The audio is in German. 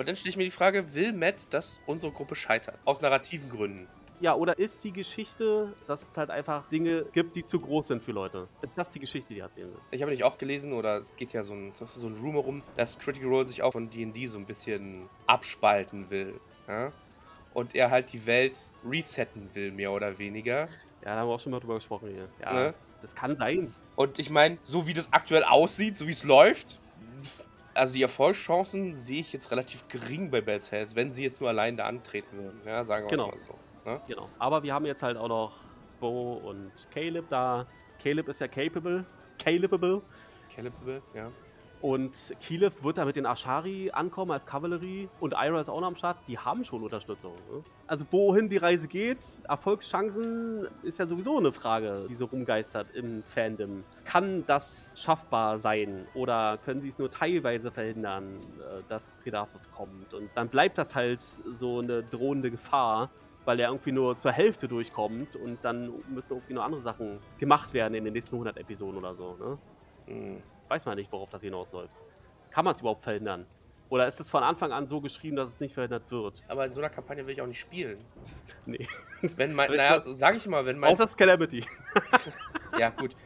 Und dann stelle ich mir die Frage, will Matt, dass unsere Gruppe scheitert? Aus narrativen Gründen. Ja, oder ist die Geschichte, dass es halt einfach Dinge gibt, die zu groß sind für Leute? Ist das die Geschichte, die er erzählen will? Ich habe nicht auch gelesen, oder es geht ja so ein, so ein Rumor rum, dass Critical Role sich auch von D&D so ein bisschen abspalten will. Ja? Und er halt die Welt resetten will, mehr oder weniger. Ja, da haben wir auch schon mal drüber gesprochen hier. Ja, Ne? das kann sein. Und ich meine, so wie das aktuell aussieht, so wie es läuft, also die Erfolgschancen sehe ich jetzt relativ gering bei Bells Hells, wenn sie jetzt nur allein da antreten würden. Ja, sagen wir Genau. mal so. Ne? Genau. Aber wir haben jetzt halt auch noch Bo und Caleb da. Caleb ist ja capable. Calebable. Calibable, ja. Und Keyleth wird da mit den Ashari ankommen als Kavallerie. Und Ira ist auch noch am Start. Die haben schon Unterstützung. Ne? Also wohin die Reise geht, Erfolgschancen ist ja sowieso eine Frage, die so rumgeistert im Fandom. Kann das schaffbar sein? Oder können sie es nur teilweise verhindern, äh, dass Predathos kommt? Und dann bleibt das halt so eine drohende Gefahr, weil er irgendwie nur zur Hälfte durchkommt und dann müssen irgendwie noch andere Sachen gemacht werden in den nächsten 100 Episoden oder so. Ne? Hm. Weiß man nicht, worauf das hinausläuft. Kann man es überhaupt verhindern? Oder ist es von Anfang an so geschrieben, dass es nicht verhindert wird? Aber in so einer Kampagne will ich auch nicht spielen. Nee. Wenn mein, naja, so sag ich mal, wenn mein, Außer es Calamity. ja gut,